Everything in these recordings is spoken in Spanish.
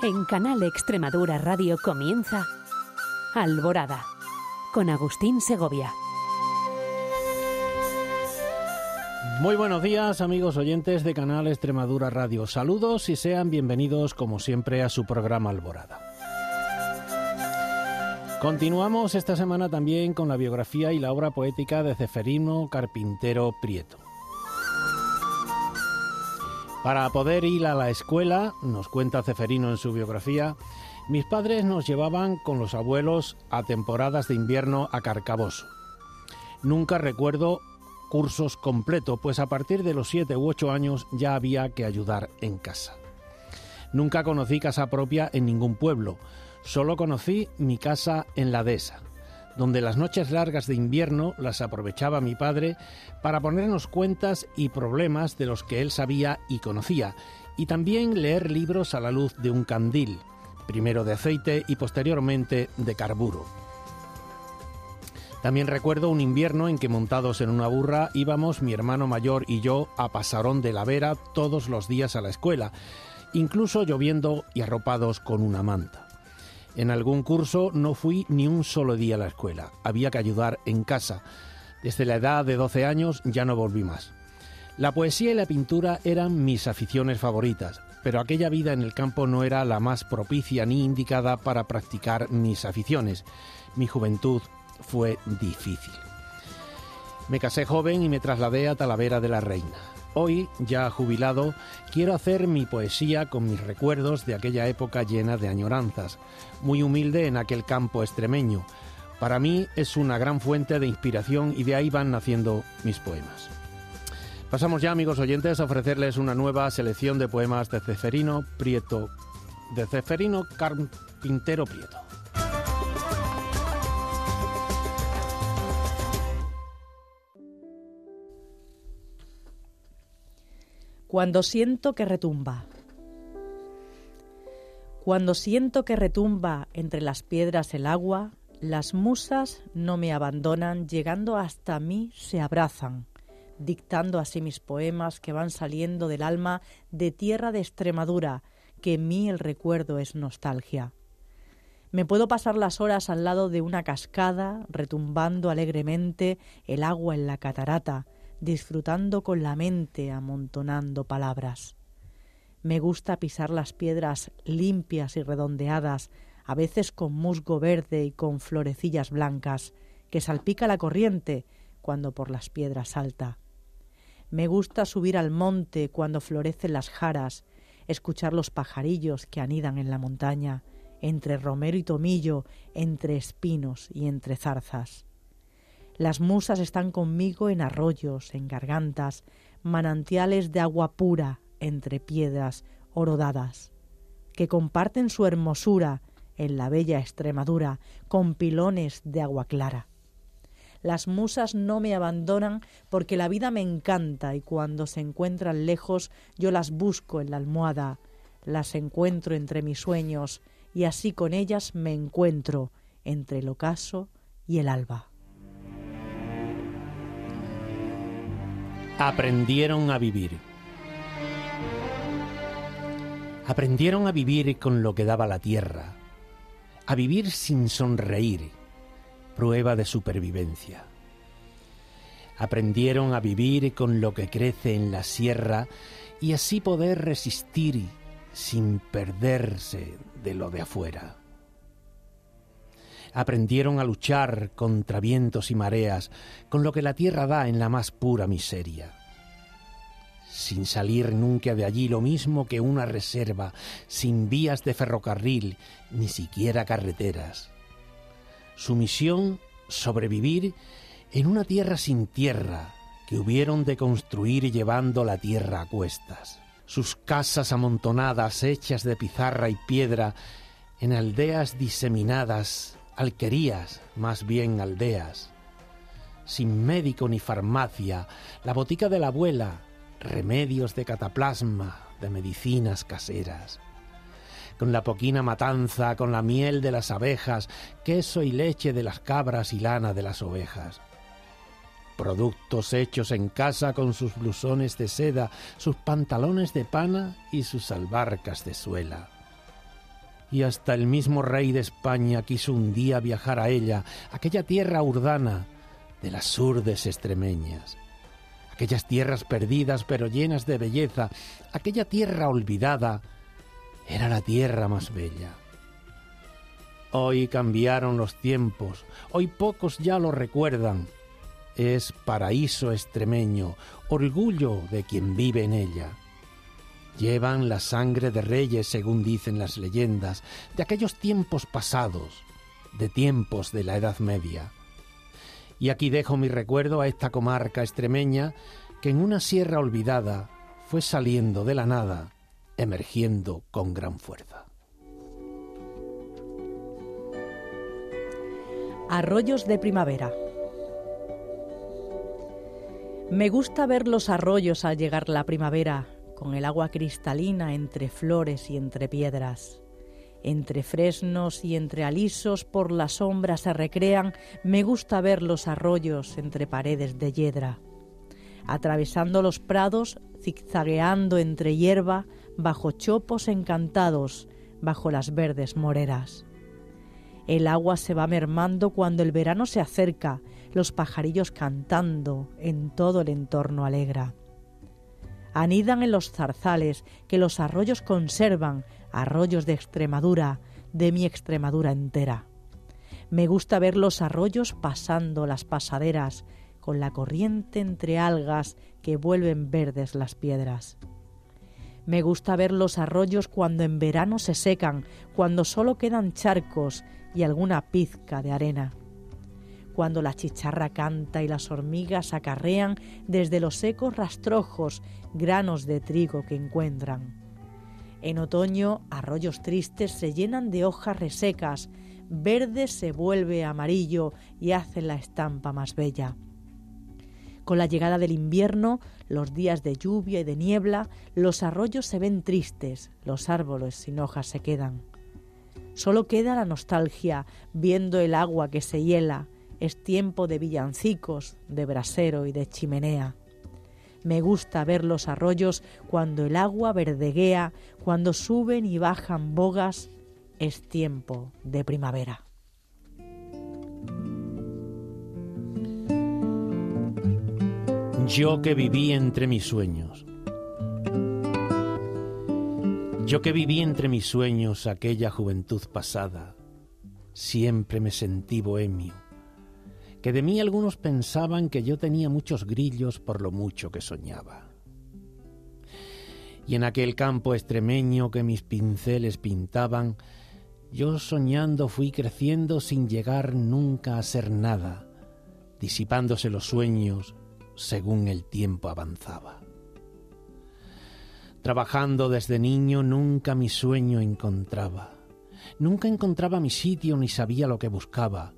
En Canal Extremadura Radio comienza Alborada con Agustín Segovia. Muy buenos días amigos oyentes de Canal Extremadura Radio. Saludos y sean bienvenidos como siempre a su programa Alborada. Continuamos esta semana también con la biografía y la obra poética de Ceferino Carpintero Prieto. Para poder ir a la escuela, nos cuenta Ceferino en su biografía, mis padres nos llevaban con los abuelos a temporadas de invierno a Carcaboso. Nunca recuerdo cursos completos, pues a partir de los 7 u 8 años ya había que ayudar en casa. Nunca conocí casa propia en ningún pueblo, solo conocí mi casa en la dehesa donde las noches largas de invierno las aprovechaba mi padre para ponernos cuentas y problemas de los que él sabía y conocía, y también leer libros a la luz de un candil, primero de aceite y posteriormente de carburo. También recuerdo un invierno en que montados en una burra íbamos mi hermano mayor y yo a Pasarón de la Vera todos los días a la escuela, incluso lloviendo y arropados con una manta. En algún curso no fui ni un solo día a la escuela. Había que ayudar en casa. Desde la edad de 12 años ya no volví más. La poesía y la pintura eran mis aficiones favoritas, pero aquella vida en el campo no era la más propicia ni indicada para practicar mis aficiones. Mi juventud fue difícil. Me casé joven y me trasladé a Talavera de la Reina. Hoy, ya jubilado, quiero hacer mi poesía con mis recuerdos de aquella época llena de añoranzas, muy humilde en aquel campo extremeño. Para mí es una gran fuente de inspiración y de ahí van naciendo mis poemas. Pasamos ya, amigos oyentes, a ofrecerles una nueva selección de poemas de Ceferino Prieto, de Ceferino Carpintero Prieto. Cuando siento que retumba. Cuando siento que retumba entre las piedras el agua, las musas no me abandonan, llegando hasta mí se abrazan, dictando así mis poemas que van saliendo del alma de tierra de Extremadura, que en mí el recuerdo es nostalgia. Me puedo pasar las horas al lado de una cascada, retumbando alegremente el agua en la catarata, disfrutando con la mente, amontonando palabras. Me gusta pisar las piedras limpias y redondeadas, a veces con musgo verde y con florecillas blancas, que salpica la corriente cuando por las piedras salta. Me gusta subir al monte cuando florecen las jaras, escuchar los pajarillos que anidan en la montaña, entre romero y tomillo, entre espinos y entre zarzas. Las musas están conmigo en arroyos, en gargantas, manantiales de agua pura entre piedras orodadas, que comparten su hermosura en la bella Extremadura con pilones de agua clara. Las musas no me abandonan porque la vida me encanta y cuando se encuentran lejos yo las busco en la almohada, las encuentro entre mis sueños y así con ellas me encuentro entre el ocaso y el alba. Aprendieron a vivir. Aprendieron a vivir con lo que daba la tierra, a vivir sin sonreír, prueba de supervivencia. Aprendieron a vivir con lo que crece en la sierra y así poder resistir sin perderse de lo de afuera aprendieron a luchar contra vientos y mareas, con lo que la tierra da en la más pura miseria. Sin salir nunca de allí lo mismo que una reserva, sin vías de ferrocarril, ni siquiera carreteras. Su misión, sobrevivir en una tierra sin tierra, que hubieron de construir llevando la tierra a cuestas. Sus casas amontonadas, hechas de pizarra y piedra, en aldeas diseminadas, alquerías, más bien aldeas, sin médico ni farmacia, la botica de la abuela, remedios de cataplasma, de medicinas caseras, con la poquina matanza, con la miel de las abejas, queso y leche de las cabras y lana de las ovejas. Productos hechos en casa con sus blusones de seda, sus pantalones de pana y sus albarcas de suela. Y hasta el mismo rey de España quiso un día viajar a ella, aquella tierra urdana de las urdes extremeñas, aquellas tierras perdidas pero llenas de belleza, aquella tierra olvidada, era la tierra más bella. Hoy cambiaron los tiempos, hoy pocos ya lo recuerdan. Es paraíso extremeño, orgullo de quien vive en ella. Llevan la sangre de reyes, según dicen las leyendas, de aquellos tiempos pasados, de tiempos de la Edad Media. Y aquí dejo mi recuerdo a esta comarca extremeña que en una sierra olvidada fue saliendo de la nada, emergiendo con gran fuerza. Arroyos de primavera. Me gusta ver los arroyos al llegar la primavera, con el agua cristalina entre flores y entre piedras. Entre fresnos y entre alisos por la sombra se recrean, me gusta ver los arroyos entre paredes de hiedra. Atravesando los prados, zigzagueando entre hierba, bajo chopos encantados, bajo las verdes moreras. El agua se va mermando cuando el verano se acerca, los pajarillos cantando en todo el entorno alegra anidan en los zarzales que los arroyos conservan, arroyos de Extremadura, de mi Extremadura entera. Me gusta ver los arroyos pasando las pasaderas, con la corriente entre algas que vuelven verdes las piedras. Me gusta ver los arroyos cuando en verano se secan, cuando solo quedan charcos y alguna pizca de arena cuando la chicharra canta y las hormigas acarrean desde los secos rastrojos granos de trigo que encuentran. En otoño, arroyos tristes se llenan de hojas resecas, verde se vuelve amarillo y hace la estampa más bella. Con la llegada del invierno, los días de lluvia y de niebla, los arroyos se ven tristes, los árboles sin hojas se quedan. Solo queda la nostalgia, viendo el agua que se hiela, es tiempo de villancicos, de brasero y de chimenea. Me gusta ver los arroyos cuando el agua verdeguea, cuando suben y bajan bogas. Es tiempo de primavera. Yo que viví entre mis sueños. Yo que viví entre mis sueños aquella juventud pasada, siempre me sentí bohemio de mí algunos pensaban que yo tenía muchos grillos por lo mucho que soñaba. Y en aquel campo extremeño que mis pinceles pintaban, yo soñando fui creciendo sin llegar nunca a ser nada, disipándose los sueños según el tiempo avanzaba. Trabajando desde niño nunca mi sueño encontraba, nunca encontraba mi sitio ni sabía lo que buscaba,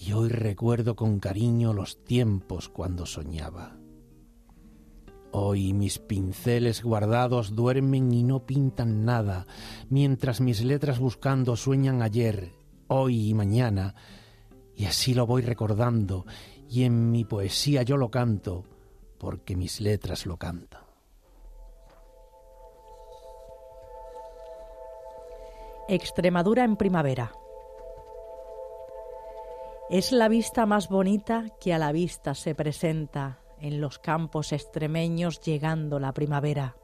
y hoy recuerdo con cariño los tiempos cuando soñaba. Hoy mis pinceles guardados duermen y no pintan nada, mientras mis letras buscando sueñan ayer, hoy y mañana, y así lo voy recordando, y en mi poesía yo lo canto, porque mis letras lo cantan. Extremadura en primavera. Es la vista más bonita que a la vista se presenta en los campos extremeños llegando la primavera,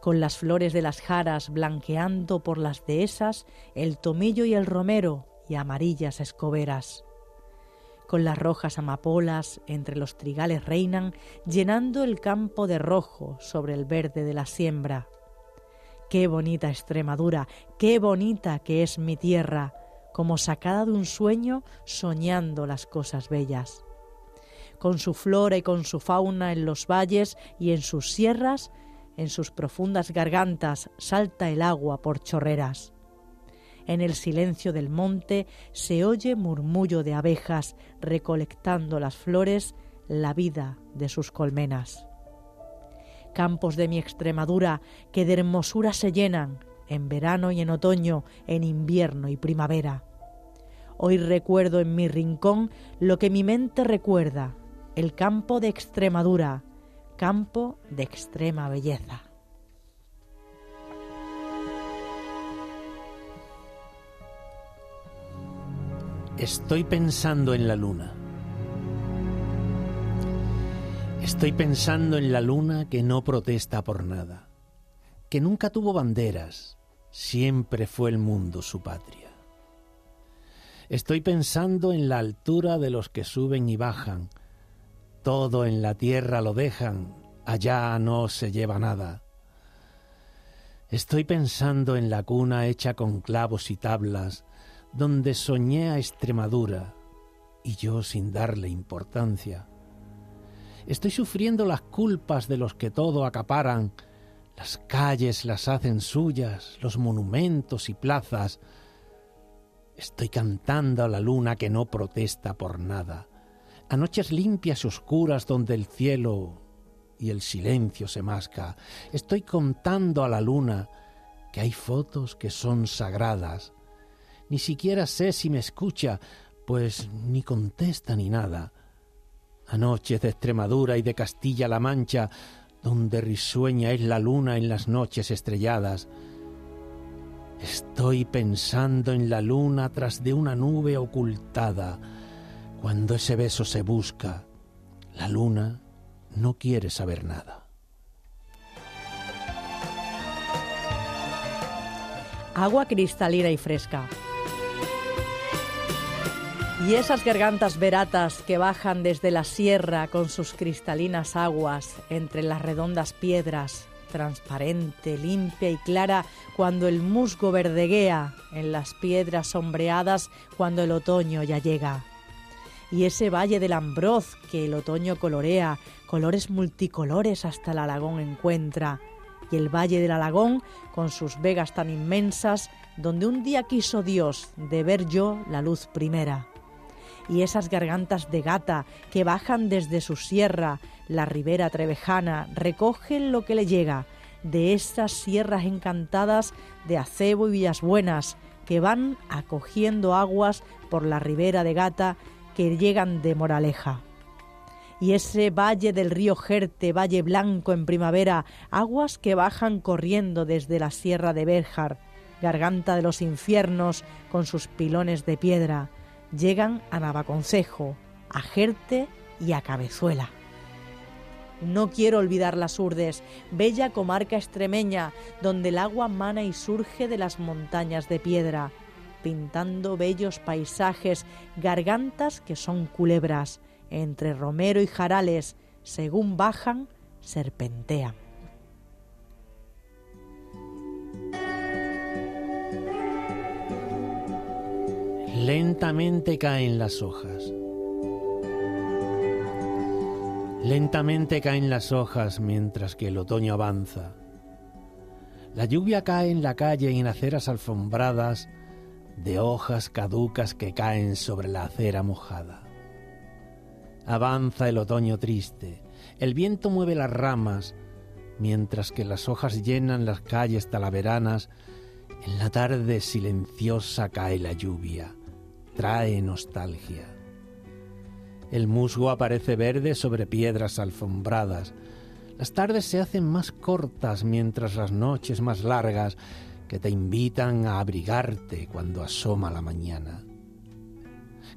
con las flores de las jaras blanqueando por las dehesas el tomillo y el romero y amarillas escoberas. Con las rojas amapolas entre los trigales reinan, llenando el campo de rojo sobre el verde de la siembra. Qué bonita Extremadura, qué bonita que es mi tierra, como sacada de un sueño soñando las cosas bellas. Con su flora y con su fauna en los valles y en sus sierras, en sus profundas gargantas salta el agua por chorreras. En el silencio del monte se oye murmullo de abejas recolectando las flores, la vida de sus colmenas. Campos de mi Extremadura que de hermosura se llenan en verano y en otoño, en invierno y primavera. Hoy recuerdo en mi rincón lo que mi mente recuerda, el campo de Extremadura, campo de extrema belleza. Estoy pensando en la luna. Estoy pensando en la luna que no protesta por nada, que nunca tuvo banderas, siempre fue el mundo su patria. Estoy pensando en la altura de los que suben y bajan, todo en la tierra lo dejan, allá no se lleva nada. Estoy pensando en la cuna hecha con clavos y tablas, donde soñé a Extremadura, y yo sin darle importancia. Estoy sufriendo las culpas de los que todo acaparan, las calles las hacen suyas, los monumentos y plazas. Estoy cantando a la luna que no protesta por nada, a noches limpias y oscuras donde el cielo y el silencio se masca. Estoy contando a la luna que hay fotos que son sagradas, ni siquiera sé si me escucha, pues ni contesta ni nada. Anoches de Extremadura y de Castilla-La Mancha, donde risueña es la luna en las noches estrelladas. Estoy pensando en la luna tras de una nube ocultada. Cuando ese beso se busca, la luna no quiere saber nada. Agua cristalina y fresca y esas gargantas veratas que bajan desde la sierra con sus cristalinas aguas entre las redondas piedras, transparente, limpia y clara cuando el musgo verdeguea en las piedras sombreadas cuando el otoño ya llega. Y ese valle del Ambroz que el otoño colorea, colores multicolores hasta el Alagón encuentra, y el valle del Alagón con sus vegas tan inmensas, donde un día quiso Dios de ver yo la luz primera y esas gargantas de gata que bajan desde su sierra, la ribera trevejana, recogen lo que le llega de esas sierras encantadas de Acebo y Villas Buenas, que van acogiendo aguas por la ribera de gata que llegan de Moraleja. Y ese valle del río Jerte, valle blanco en primavera, aguas que bajan corriendo desde la sierra de Berjar, garganta de los infiernos con sus pilones de piedra, llegan a Navaconcejo, a Jerte y a Cabezuela. No quiero olvidar las Urdes, bella comarca extremeña, donde el agua mana y surge de las montañas de piedra, pintando bellos paisajes, gargantas que son culebras, entre romero y jarales, según bajan, serpentean. Lentamente caen las hojas. Lentamente caen las hojas mientras que el otoño avanza. La lluvia cae en la calle y en aceras alfombradas de hojas caducas que caen sobre la acera mojada. Avanza el otoño triste, el viento mueve las ramas, mientras que las hojas llenan las calles talaveranas, en la tarde silenciosa cae la lluvia trae nostalgia. El musgo aparece verde sobre piedras alfombradas. Las tardes se hacen más cortas mientras las noches más largas que te invitan a abrigarte cuando asoma la mañana.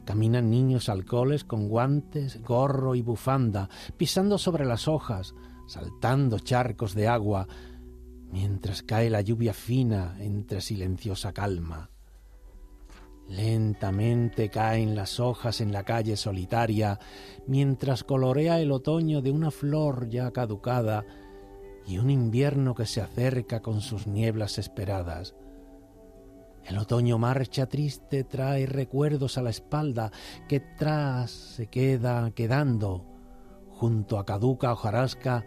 Caminan niños alcoholes con guantes, gorro y bufanda, pisando sobre las hojas, saltando charcos de agua, mientras cae la lluvia fina entre silenciosa calma. Lentamente caen las hojas en la calle solitaria, mientras colorea el otoño de una flor ya caducada y un invierno que se acerca con sus nieblas esperadas. El otoño marcha triste, trae recuerdos a la espalda, que tras se queda quedando, junto a caduca hojarasca,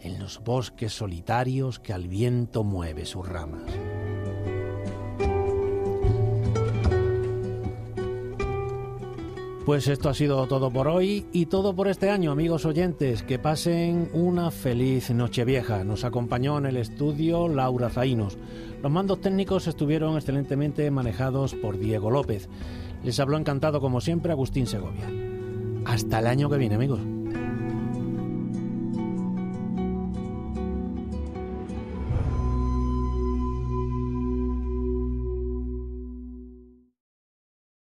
en los bosques solitarios que al viento mueve sus ramas. Pues esto ha sido todo por hoy y todo por este año, amigos oyentes. Que pasen una feliz noche vieja. Nos acompañó en el estudio Laura Zainos. Los mandos técnicos estuvieron excelentemente manejados por Diego López. Les habló encantado, como siempre, Agustín Segovia. Hasta el año que viene, amigos.